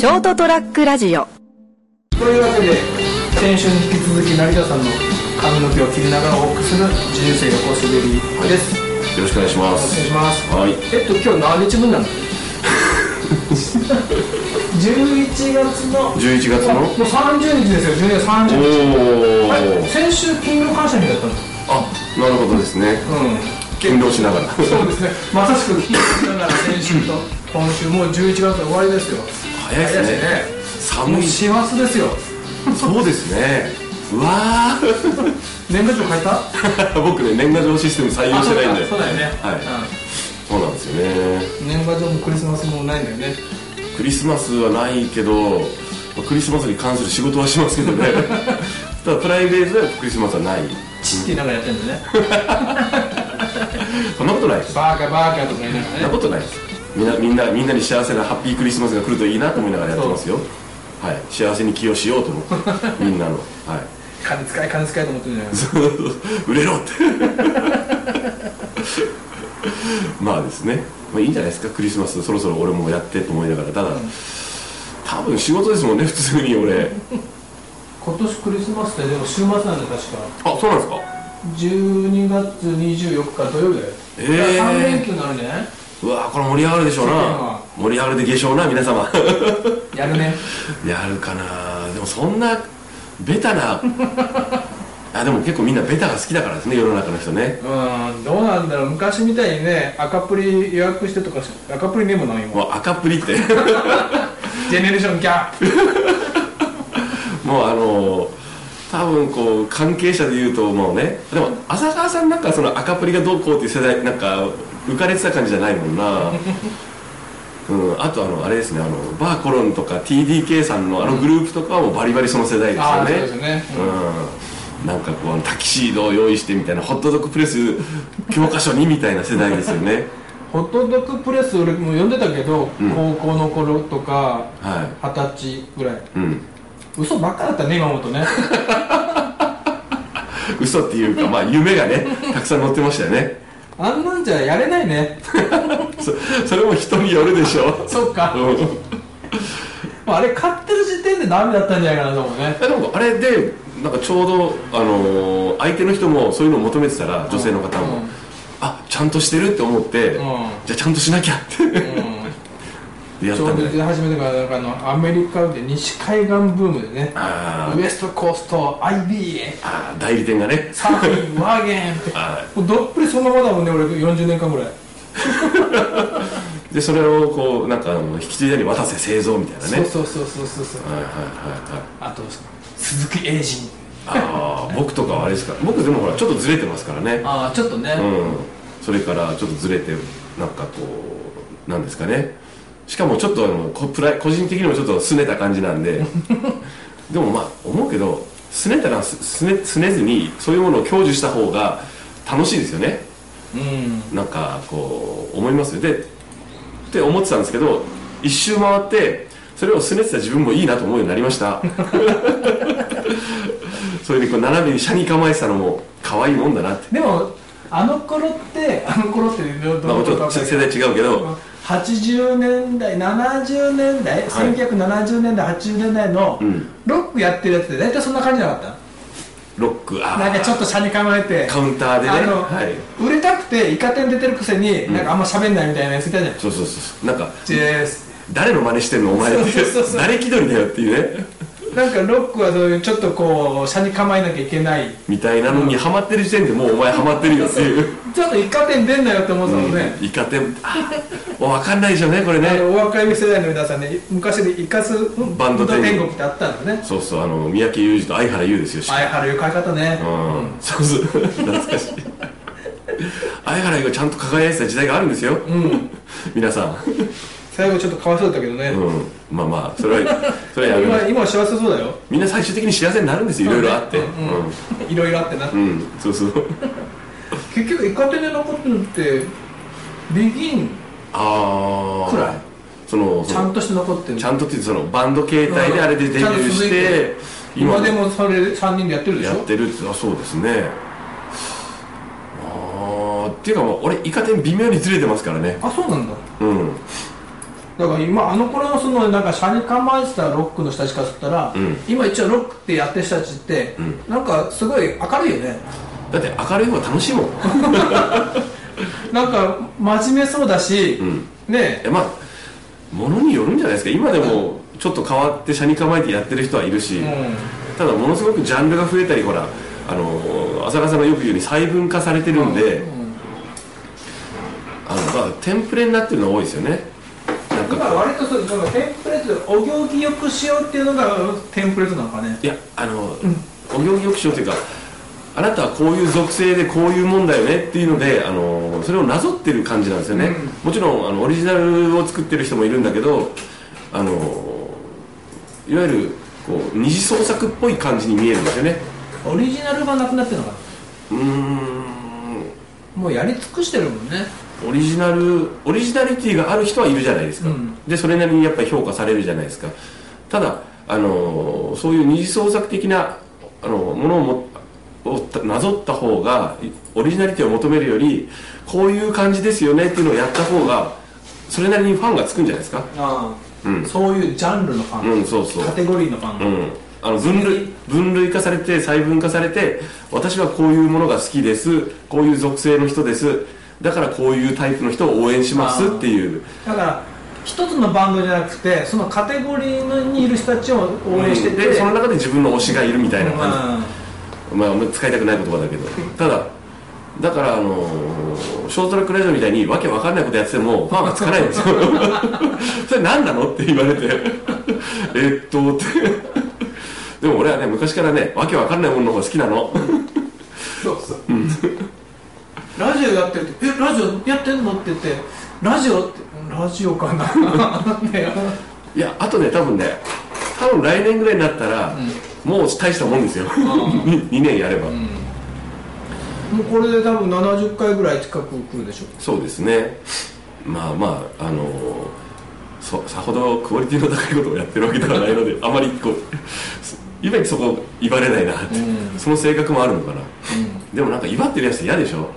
ショートトラックラジオ。というわけで先週に引き続き成田さんの髪の毛を切りながらお送りする人生横滑りです、よろしくお願いしまお願いす。します。はい。えっと今日何日分なの？11月の？11月の？もう30日ですよ。12月30日。先週勤労感謝日だったの？あ、なるほどですね。うん。勤労しながら。そうですね。まさしく勤労しながら先週と今週もう11月の終わりですよ早いですね。寒い。師走ですよそうですね。うわ年賀状書いた？ー 僕ね年賀状システム採用してないんで。そうだよねはい。そうなんですよね。うん年賀状もクリスマスもないんだよねクリスマスはないけど、クリスマスに関する仕事はしますけどね。ただプライベートではクリスマスはない。チッってながらやってんだね そんなことないです。バーカバーカとか言いながそんならねことないです。みんなみんなみんなに幸せなハッピークリスマスが来るといいなと思いながらやってますよ。はい。幸せに寄与しようと思って みんなの。はい。金使い金使いと思ってるじゃないですか。売れろって。まあですね、まあ、いいんじゃないですか。クリスマスそろそろ俺もやってと思いながら。ただ、多分仕事ですもんね普通に俺。今年クリスマスってでも週末なんだよ確か。あそうなんですか。12月24日土曜日だよ。えー。3連休になるんじゃない？うわこれ盛り上がるでしょうな。は。盛り上がるでしょうな皆様。やるね。やるかな。でもそんなベタな。あでも結構みんなベタが好きだからですね世の中の人ね。うんどうなんだろう。昔みたいにね赤プリ予約してとかし赤プリねえもん。な今もう赤プリって。ジェネレーションギャップ。もうあの多分こう関係者で言うともうね。でも浅川さんなんかその赤プリがどうこうっていう世代なんか浮かれてた感じじゃないもんな。うん、あとあのあれですねあのバーコロンとか TDK さんのあのグループとかはもうバリバリその世代ですああそうよねですよね、うん、なんかこうタキシードを用意してみたいなホットドッグプレス教科書にみたいな世代ですよね。ホットドッグプレス俺も読んでたけど、うん。高校の頃とかは二十歳ぐらい。いうん。嘘ばっかだったね今思うとね。嘘っていうかまあ夢がねたくさん載ってましたよねあんなんじゃやれないね。そそれも人によるでしょ。そっか。うん。まああれ買ってる時点でダメだったんじゃないかなと思うね。えなんかあれでなんかちょうど、あのー相手の人もそういうのを求めてたら女性の方も、うん。あちゃんとしてるって思って、うん。じゃあちゃんとしなきゃって。うんやっちょうんどたで出始めてからなんかあのアメリカで西海岸ブームでねウエストコースト IB あー代理店がね。サーフィンワーゲンって。はもうどっぷりそのままだもんね俺40年間ぐらい。い でそれをこうなんか引き継いだり渡せ製造みたいなね。そうそうそうそうそうそう。はいはいはいはい。あと鈴木英二。ああ僕とかはあれですか。ら僕でもほらちょっとずれてますからね。ああちょっとね、うん。それからちょっとずれてなんかこうなんですかねしかもちょっとあのこプライ個人的にもちょっと拗ねた感じなんで。でもまあ思うけど拗ねたらす拗ね拗ねずにそういうものを享受した方が楽しいですよね。うん。なんかこう思いますよ。でって思ってたんですけど一周回ってそれを拗ねてた自分もいいなと思うようになりました。それにこう斜めに車に構えてたのも可愛いもんだなって。でもあの頃ってあの頃ってどどまあもちろんか世代違うけど80年代70年代、1970年代80年代のうん。ロックやってるやつって大体そんな感じじゃなかっロックあたなんかちょっと車に構えてカウンターでね。あの、はい。売れたくてイカ天出てるくせに、なんかあんま喋んないみたいなやついたじゃん。そうそうそうなんかチェース。誰の真似してんのお前って。誰気取りだよっていうねなんかロックはそういうちょっとこう車に構えなきゃいけない。みたいなのにハマってる時点でもうお前ハマってるよっていう。ちょっとイカ天出んなよって思ってたもんね、イカ天分かんないでしょうねこれあねのお若い世代の皆さんね昔でイカスバンド天国ってあったんだね。そうそうあの三宅裕司と相原優ですよ相原いう買い方ね、うん。そうそう。懐かしい。相原優がちゃんと輝いてた時代があるんですよ、皆さん、最後ちょっとかわいそうだったけどね、うん、まあまあそれは それはやめ今今は幸せそうだよ。みんな最終的に幸せになるんですよ。いろいろあって。うんいろいろあってな、うん、うん、そうそう。結局イカ天で残ってるのってビギン。ああくらい？そのちゃんとして残ってるちゃんとっていうそのバンド形態であれでデビューしてて今でも。それ3人でやってるでしょ？やってるってあそうですね。ああっていうかもう俺イカ天微妙にずれてますからね。あそうなんだ。うんだから今あの頃のそのなんか車に構えてたロックの人たちからすったら、うん。今一応ロックってやってる人たちって、うなんかすごい明るいよね。だって明るい方が楽しいもん。なんか真面目そうだし、うん。ね。まあものによるんじゃないですか。今でもちょっと変わって車に構えてやってる人はいるし、うん。ただものすごくジャンルが増えたりほらあの浅川さんがよく言うように細分化されてるんで、あのまあテンプレになってるのが多いですよね今割とそうなんかテンプレートでお行儀よくしようっていうのがテンプレートなのかね。いやあの、お行儀よくしようというかあなたはこういう属性でこういうもんだよねっていうのであのそれをなぞってる感じなんですよね、もちろんあのオリジナルを作ってる人もいるんだけどあのいわゆるこう二次創作っぽい感じに見えるんですよね。オリジナルがなくなってるのかうーん。なもうやり尽くしてるもんねオリジナルオリジナリティがある人はいるじゃないですか、うん。でそれなりにやっぱり評価されるじゃないですか。ただあのそういう二次創作的なあのものをもをなぞった方がオリジナリティを求めるよりこういう感じですよねっていうのをやった方がそれなりにファンがつくんじゃないですか。あうん。そういうジャンルのファン、うんそうそう。カテゴリーのファン。が、うん。あの分類分類化されて細分化されて私はこういうものが好きです。こういう属性の人ですだからこういうタイプの人を応援しますっていう。だから一つのバンドじゃなくてそのカテゴリーにいる人たちを応援してて、でその中で自分の推しがいるみたいな感うじ、まあ使いたくない言葉だけど。ただだからあのショートトラックラジオみたいにわけわかんないことやっててもファンがつかないんですよ。それ何なのって言われて。えっとって。でも俺はね昔からねわけわかんないものの方が好きなの。んそうそう、ラジオやってるって「えラジオやってんの?」って言って「ラジオ?」って「ラジオかな」ね いやあとね多分ね多分来年ぐらいになったら、もう大したもんですよ。2年 やれば、もうこれで多分70回ぐらい近く来るでしょ？そうですね。まあまああのそさほどクオリティの高いことをやってるわけではないので あまりこう今にそこ言われないなって、その性格もあるのかな、でもなんか威張ってるやつ嫌でしょ、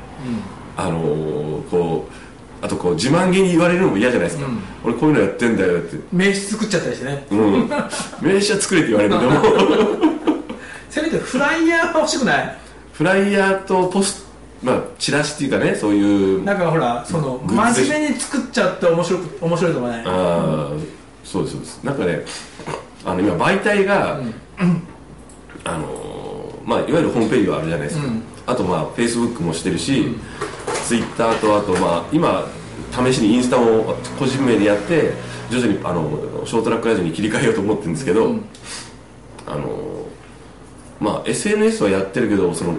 あのこうあとこう自慢げに言われるのも嫌じゃないですか、うん。俺こういうのやってんだよって。名刺作っちゃったりしてね。うん。名刺は作れって言われるけど も。せめてフライヤーは欲しくない？フライヤーとポスまあチラシっていうかねそういう。なんかほらその真面目に作っちゃって面白く面白いとこない？ああそうですそうです。なんかねあの今媒体が、あのまあいわゆるホームページがあるじゃないですか、うん。あとまあフェイスブックもしてるし、ツイッターとあとまあ今試しにインスタも個人名でやって徐々にあのショートラックラジオに切り替えようと思ってるんですけど、あのまあ SNS はやってるけどその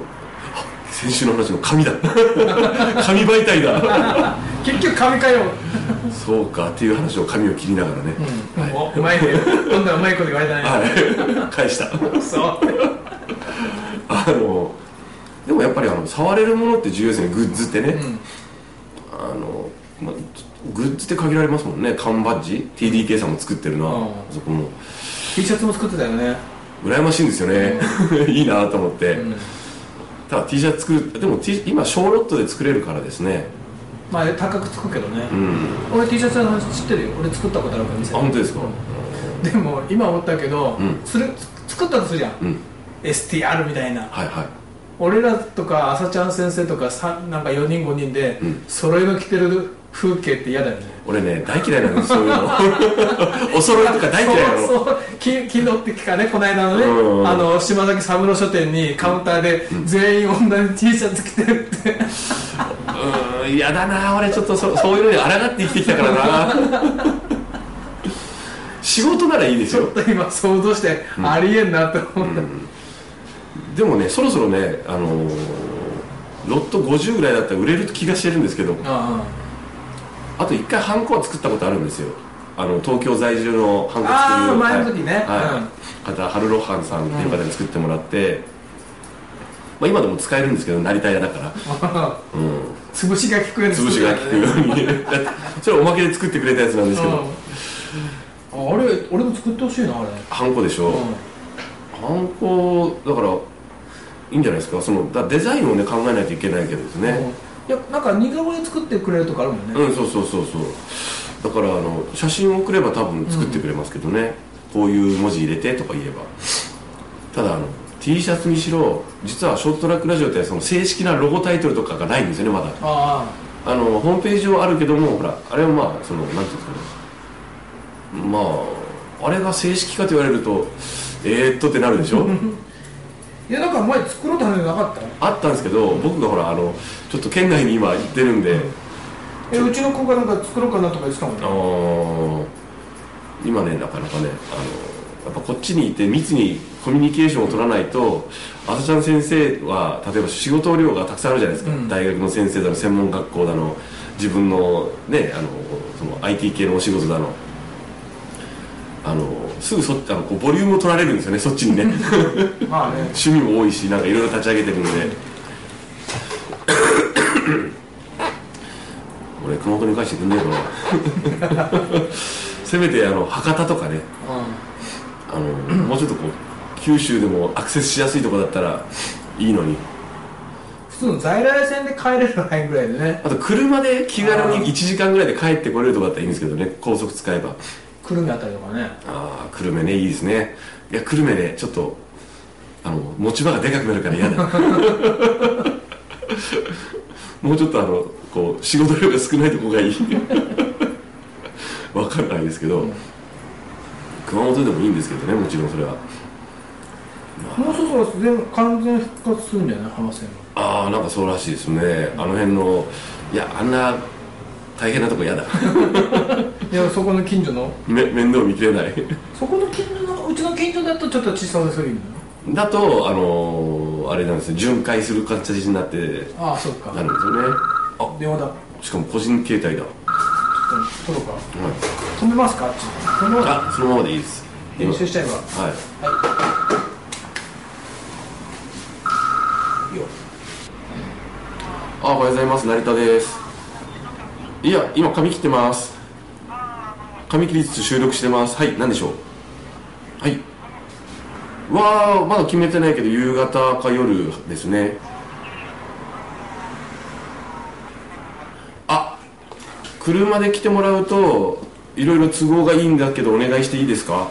あ先週の話の紙だ。紙媒体だ。結局紙かよ、そうかっていう話を紙を切りながらね、おうまいね。今度はうまいこと言われたね、はい。返した。そうあのでもやっぱりあの触れるものって重要ですねグッズってね、あの、まあ、グッズって限られますもんね缶バッジ？TDK さんも作ってるな、うん。そこも。T シャツも作ってたよね。羨ましいんですよね、いいなと思って、ん。ただ T シャツ作るでも、T、今小ロットで作れるからですね。まあ高くつくけどね、うん。俺 T シャツの話知ってるよ。俺作ったことあるから見せあて本当ですか？でも今思ったけど、うん。する作ったとするじゃん、うん STR みたいな。はいはい。俺らとか朝ちゃん先生とかさなんか4人5人で、うん。揃いの着てる風景って嫌だよね。俺ね大嫌いなんですそういうの。お揃いとか大嫌いなの。そうそうき昨日って聞かねこの間のね、うんあの島崎三郎書店にカウンターで全員同じ T シャツ着てるって、うーん嫌だな。俺ちょっとそそういうのに抗って生きてきたからな。仕事ならいいですよ。ちょっと今想像してありえんなって思った、でもねそろそろねあのーロット50ぐらいだったら売れる気がしてるんですけど。ああと一回ハンコは作ったことあるんですよ。あの東京在住のハンコあ作るー前の時ね。はい方ハルロハンさんっていう方に作ってもらって、まあ、今でも使えるんですけど成田屋だから、あ うん、潰しが効くように。潰しが効くように。それおまけで作ってくれたやつなんですけど、うん、あれ俺も作ってほしいなあれ、ハンコでしょ、うん。ハンコだからいいんじゃないですか？そのだデザインをね考えないといけないけどですね、いやなんか似顔絵作ってくれるとかあるもんね、うん、そうそうそうそう。だからあの写真を送れば多分作ってくれますけどね、こういう文字入れてとか言えば。ただあの T シャツにしろ実はショートトラックラジオってその正式なロゴタイトルとかがないんですよねまだ。ああのホームページはあるけどもほらあれはまあそのなんていうんですかね。まああれが正式かと言われるとえー、っとってなるでしょ？あいやだから前作ろうって話なかったあったんですけど僕がほらあのちょっと県内に今行ってるんで、えうちの子がなんか作ろうかなとか言ってたもんあねの今ねなかなかねあのやっぱこっちにいて密にコミュニケーションを取らないと朝ちゃん先生は例えば仕事量がたくさんあるじゃないですか、うん。大学の先生だの専門学校だの自分のねあのその IT 系のお仕事だの。あのすぐそあのこうボリュームを取られるんですよねそっちにね。まあね。趣味も多いしなんかいろいろ立ち上げてるので。俺熊本に返してくんねえかなせめてあの博多とかね。あのもうちょっとこう九州でもアクセスしやすいとこだったらいいのに。普通の在来線で帰れる範囲ぐらいでね。あと車で気軽に1時間ぐらいで帰ってこれるとかだったらいいんですけどね。高速使えば久留米あたりとかね。ああ久留米ねいいですね。いや久留米でちょっとあの持ち場がでかくなるから嫌だ。もうちょっとあのこう仕事量が少ないとこがいい。わかんないですけど、熊本でもいいんですけどねもちろんそれは。もうそろそろ全完全復活するんじゃない？浜線ああなんかそうらしいですね。あの辺のいやあんな大変なとこ嫌だ いやそこの近所の？め面倒見きれない。そこの近所のうちの近所だとちょっと小さめするんだとあのーあれなんですよ。巡回する形になってああそうか。なるんですよね。あ電話だ。ちょしかも個人携帯だ、はっと取ろうかい、止めますか？止めますあそのままでいいです。編集しちゃえば。はい。いい。よ。あおはようございます。成田です。いや今髪切ってます髪切りつ収録してます。はい何でしょう？はい。わあまだ決めてないけど夕方か夜ですね。あ車で来てもらうといろいろ都合がいいんだけどお願いしていいですか？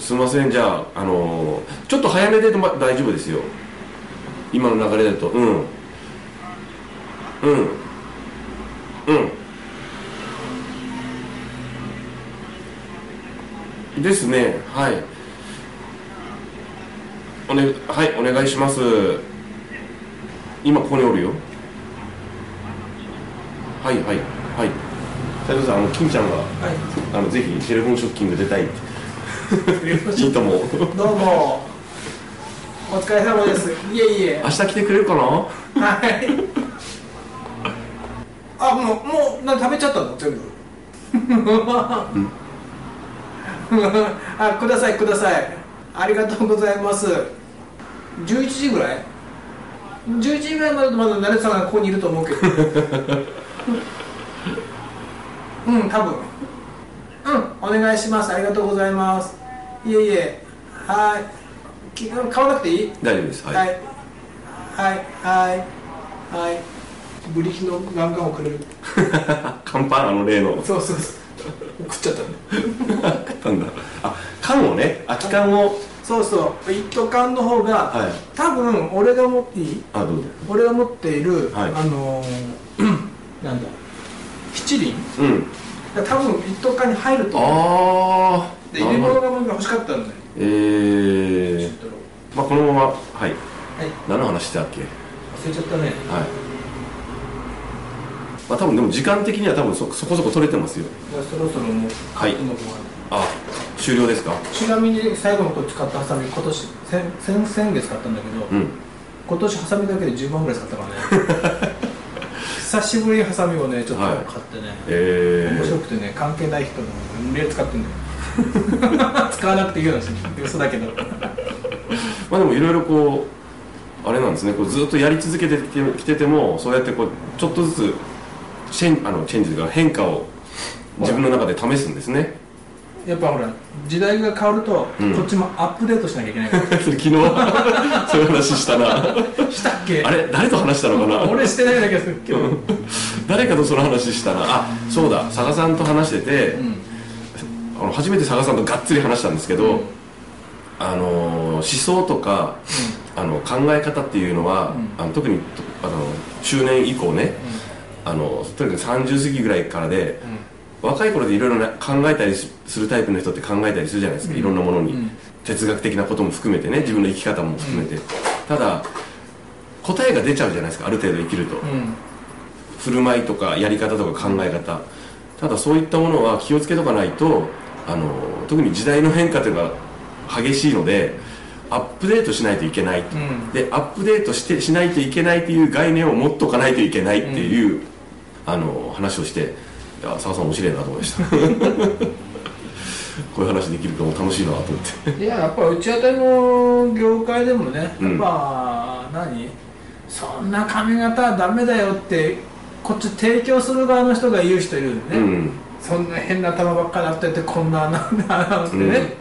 すいません。じゃあ、あのーちょっと早めで大丈夫ですよ。今の流れだと。うん。うん。うん。ですね。はい。おねはいお願いします。今ここにおるよ。はいはいはい。斉藤さんあの金ちゃんがはあのぜひテレフォンショッキング出たい。っていいいと思う。どうも。お疲れ様です。いえいえ。明日来てくれるかな？はい。あもうもうな食べちゃったの？全部 あくださいください。ありがとうございます。11時ぐらい？11時ぐらいまでまだ成田さんがここにいると思うけど。うん多分。うんお願いします。ありがとうございます。いえいえ。はい。き買わなくていい？大丈夫です。はい、はい。はいはい。はい。ブリキのガンガンをくれる。乾パンあの例の。そうそうそう。食っちゃったね缶をね空き缶を。そうそう。一斗缶の方が、はい。多分俺が持っていい？あどうぞ。俺が持っている、はい。あのー なんだ。七輪？うん。が多分一斗缶に入ると思う。ああで入れ物が欲しかったんだよ。えー、まあこのままはい。はい。何の話してたっけ？忘れちゃったね。はい。まあ多分でも時間的には多分そそこそこ取れてますよ。じゃあそろそろもうはい。あ終了ですか？ちなみに最後のこっち買ったハサミ今年先先先月買ったんだけど、うん。今年ハサミだけで10万ぐらい使ったからね。久しぶりにハサミをねちょっと買はい。ってね、え面白ー、くてね関係ない人のメール使ってんだよ。使わなくていいようなし嘘だけど。まあでもいろいろこうあれなんですね。こうずっとやり続けてきててもそうやってこうちょっとずつチェンあのチェンジというか変化を自分の中で試すんですねやっぱほら時代が変わると、うん。こっちもアップデートしなきゃいけないかそれ 昨日 そういう話したな。らしたっけ？あれ誰と話したのかな？俺してないだけですけど、う ん誰かとその話したな。あそうだ。佐賀さんと話してて、あの初めて佐賀さんとがっつり話したんですけど、あの思想とか、あの考え方っていうのは、あの特にあの中年以降ね、あのとにかく30過ぎぐらいからで、若い頃でいろいろな考えたりすするタイプの人って考えたりするじゃないですか、いろんなものに、うん。哲学的なことも含めてね。自分の生き方も含めて、ただ答えが出ちゃうじゃないですか。ある程度生きると、うん。振る舞いとかやり方とか考え方。ただそういったものは気をつけとかないとあの特に時代の変化というのが激しいのでアップデートしないといけない、ん。でアップデートしてしないといけないという概念を持っとかないといけないっていう、あの話をしていや澤さん面白いなと思いました。こういう話できると楽しいなと思って。いややっぱうち当たりの業界でもねやっうんぱ、何？そんな髪型はダメだよってこっち提供する側の人が言う人いるんでね、うん。そんな変な頭ばっかりあっててこんななんだなん。てね、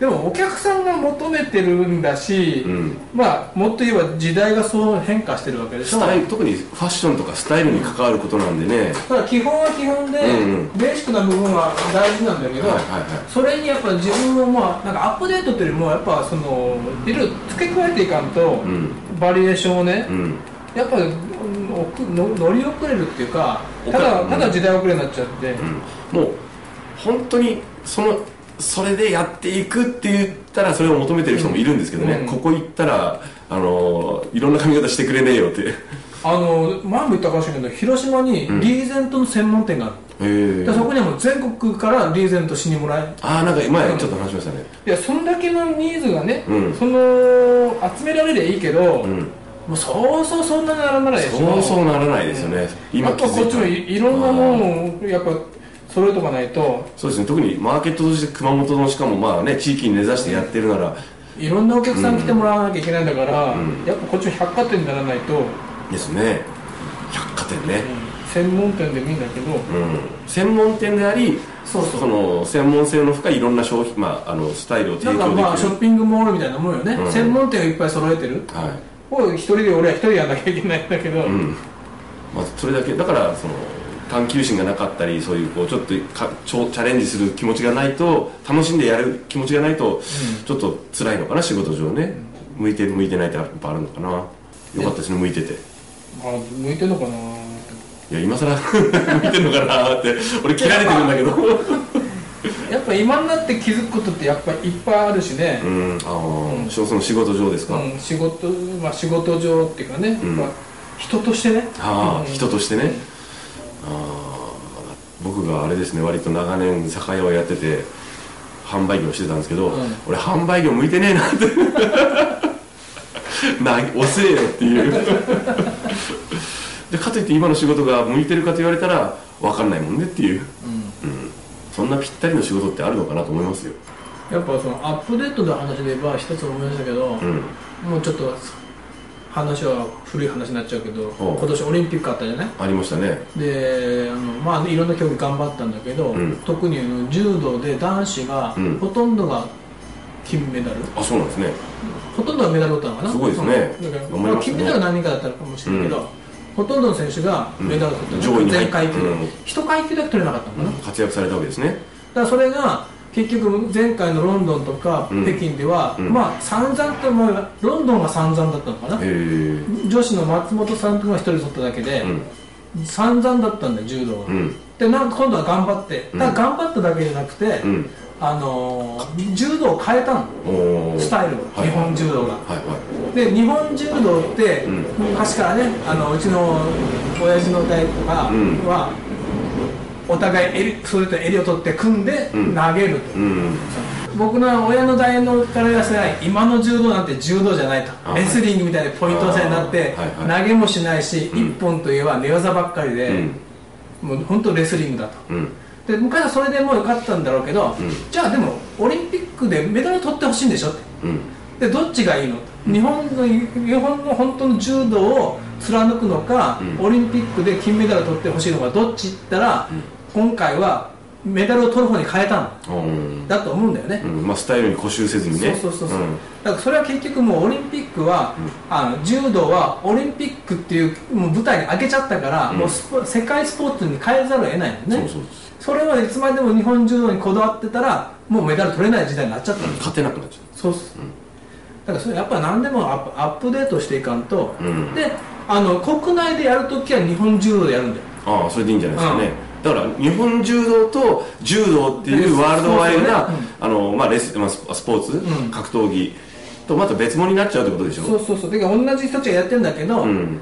でもお客さんが求めてるんだし、うん。まあもっと言えば時代がそう変化してるわけでしょ。特にファッションとかスタイルに関わることなんでね、ただ基本は基本で、うんうん。ベーシックな部分は大事なんだけど、はいはいはい。それにやっぱ自分もまあなんかアップデートっていうよりもやっぱそのいろいろ付け加えていかんと、うん。バリエーションをね、うん。やっぱの乗り遅れるっていうかただうん。ただ時代遅れになっちゃって、うん、もう本当にそのそれでやっていくって言ったらそれを求めてる人もいるんですけどね、うん。ここ行ったらあのいろんな髪型してくれねえよって。へあの前も言ったかもしれないけど広島にうん。リーゼントの専門店がある、え。でそこにはもう全国からリーゼントしにもらえああなんか前ちょっと話しましたね。いやそんだけのニーズがね、うん。その集められりゃいいけど、うん。もうそうそうそんなにならないでしょ。そうそうならないですよね、今やっぱこっちもいいろんなものをやっぱ揃えとかないとそうですね。特にマーケットとして熊本のしかもまあね地域に根ざしてやってるなら。いろんなお客さん来てもらわなきゃいけないんだから、うん。やっぱこっちも百貨店にならないと、ですね。百貨店ね、専門店でもいいんだけど、うん、専門店でありそうそう。の専門性の深いいろんな商品、まあ、あのスタイルを提なんか供できる。まあショッピングモールみたいなもんよね、うん。専門店をいっぱい揃えてる。はい。を一人で俺は一人やんなきゃいけないんだけど、うん。まあ、それだけ。だからその探求心がなかったりそういうこうちょっとかチャレンジする気持ちがないと楽しんでやる気持ちがないとちょっと辛いのかな仕事上ね。向いてる向いてないってやっぱあるのかな。よかったですね向いてて。まあ向いてんのかないや今更 向いてるのかなって俺切られてるんだけど。やっぱ今になって気づくことってやっぱいっぱいあるしね、うん。ああ、その仕事上ですか、うん、仕事まあ仕事上っていうかね、うん。まあ人としてね。ああ、うん。人としてね、僕があれですね割と長年酒屋をやってて販売業してたんですけど、ん。俺販売業向いてねえなって。な遅えよっていう。でかといって今の仕事が向いてるかと言われたら分かんないもんねっていう、うん。そんなぴったりの仕事ってあるのかなと思いますよ。やっぱそのアップデートの話で言えば一つ思いましたけど、うん。もうちょっと話は古い話になっちゃうけど今年オリンピックあったじゃない？ありましたね。であのまあいろんな競技頑張ったんだけど、うん。特にあの柔道で男子が、うん。ほとんどが金メダル。あそうなんですね。ほとんどがメダル取ったのかな？すごいですね。うんだからましたね。金メダルは何人かだったのかもしれないけど、うん。ほとんどの選手がメダル取ったの、うん上位全階級で、うん。一階級だけ取れなかったのかな、活躍されたわけですね。だからそれが結局前回のロンドンとかうん。北京では、うん。まあ散々ともロンドンが散々だったのかな、女子の松本さんというのが一人取っただけで、うん。散々だったんだよ柔道は、うん。でなんか今度は頑張って。うん。ただ頑張っただけじゃなくて、うん。あのー柔道を変えたの。スタイルを、はい。日本柔道が。はいはい。で日本柔道って、うん。昔からねあのうちの親父の代とかうん。は、お互い襟それと襟を取って組んでうん。投げると、うん。僕の親の代のから言わせない今の柔道なんて柔道じゃないと。あレスリングみたいなポイント制になって、あーはいはい。投げもしないし、うん。一本といえば寝技ばっかりで、もう本当レスリングだと。うん。で昔はそれでもうよかったんだろうけど、ん。じゃあでもオリンピックでメダル取ってほしいんでしょって。うん。でどっちがいいの？日本の日本の本当の柔道を貫くのか、うん。オリンピックで金メダル取ってほしいのかどっちって言ったら、今回はメダルを取る方に変えたの。う。んだと思うんだよね、うん。まあ、スタイルに固執せずにね。そうそうそうそう、ん。だからそれは結局もうオリンピックは、あの柔道はオリンピックっていうもう舞台に上げちゃったから、うん。もうスポ世界スポーツに変えざるを得ないのね。それはいつまでも日本柔道にこだわってたらもうメダル取れない時代になっちゃったの、勝てなくなっちゃそうっす、だからそれやっぱ何でもアップアップデートしていかんと、うん。であの国内でやるときは日本柔道でやるんだよ。うああそれでいいんじゃないですかね、だから日本柔道と柔道っていうワールドワイドな、あのまあ、レス、まあ、ススポーツ、ん。格闘技とまた別物になっちゃうってことでしょ？そうそうそう。だから同じ人たちがやってるんだけど、うん。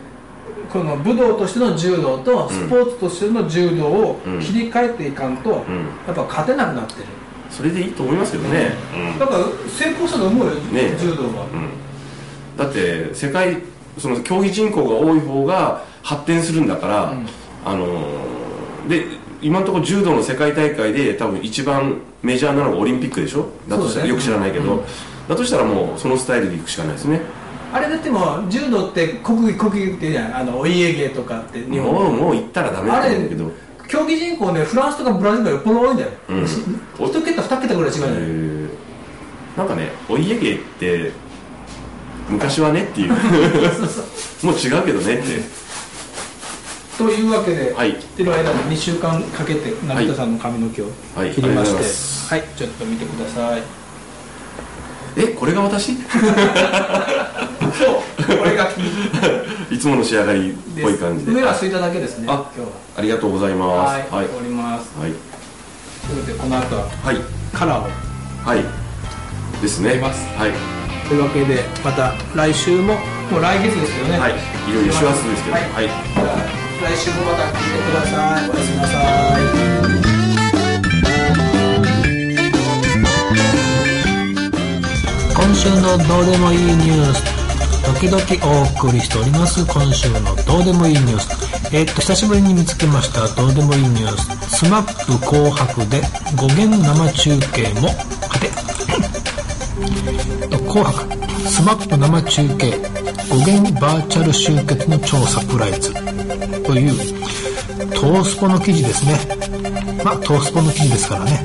この武道としての柔道とスポーツとしての柔道をうん切り替えていかんと、ん。やっぱ勝てなくなってる、それでいいと思いますけどね、うん。だから成功したと思うよ、ね。柔道は、だって世界その競技人口が多い方が発展するんだから、うん。あのーで今のところ柔道の世界大会で多分一番メジャーなのがオリンピックでしょ？だとしたら、よく知らないけど、うん。だとしたらもうそのスタイルでいくしかないですね。あれだってもう柔道って国技国技ってじゃんあのお家芸とかって日もう本もう行ったらダメんだけど。競技人口ねフランスとかブラジルがよっぽど多いんだよ、うん。一桁二桁ぐらい違うんだよ、えー。なんかねお家芸って昔はねっていう。もう違うけどねって。というわけで、はい。言ってる間に2週間かけて成田さんの髪の毛をはい。切りましありがとうございまてす。はい、ちょっと見てください。えこれが私？そう。これが君。いつもの仕上がりっぽい感じで。上はすいただけですねあ今日は。ありがとうございます。はい、はい。終わります。はい。ということでこの後ははい。カラーをはい。ですね。出ます。はいというわけでまた来週ももう来月ですよね。はい。いよいよ師走ですけど。はい。はい。じゃあ来週もまた来てください。おやすみなさい。今週のどうでもいいニュース時々お送りしております。今週のどうでもいいニュース。えーっと久しぶりに見つけましたどうでもいいニュース。 SMAP 紅白で五元生中継もあて。えっと紅白 SMAP 生中継五元バーチャル集結の超サプライズという東スポの記事ですね。まあ東スポの記事ですからね。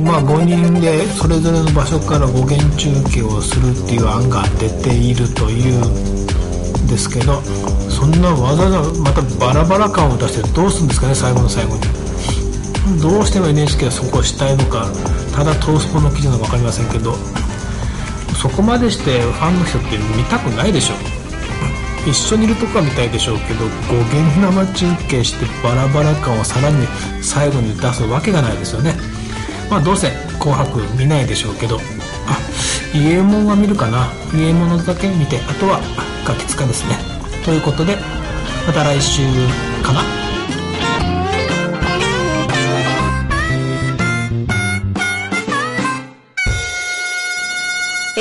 まあ、5人でそれぞれの場所から語源中継をするっていう案が出ているというんですけどそんなわざわざまたバラバラ感を出してどうするんですかね最後の最後に。どうしても NHK はそこをしたいのかただトースポの記事なのか分かりませんけどそこまでしてファンの人って見たくないでしょ。一緒にいるとこは見たいでしょうけど語源生中継してバラバラ感をさらに最後に出すわけがないですよね。まあどうせ「紅白」見ないでしょうけどあ家右衛門は見るかな。家右衛門だけ見てあとはガキ使ですね。ということでまた来週かな。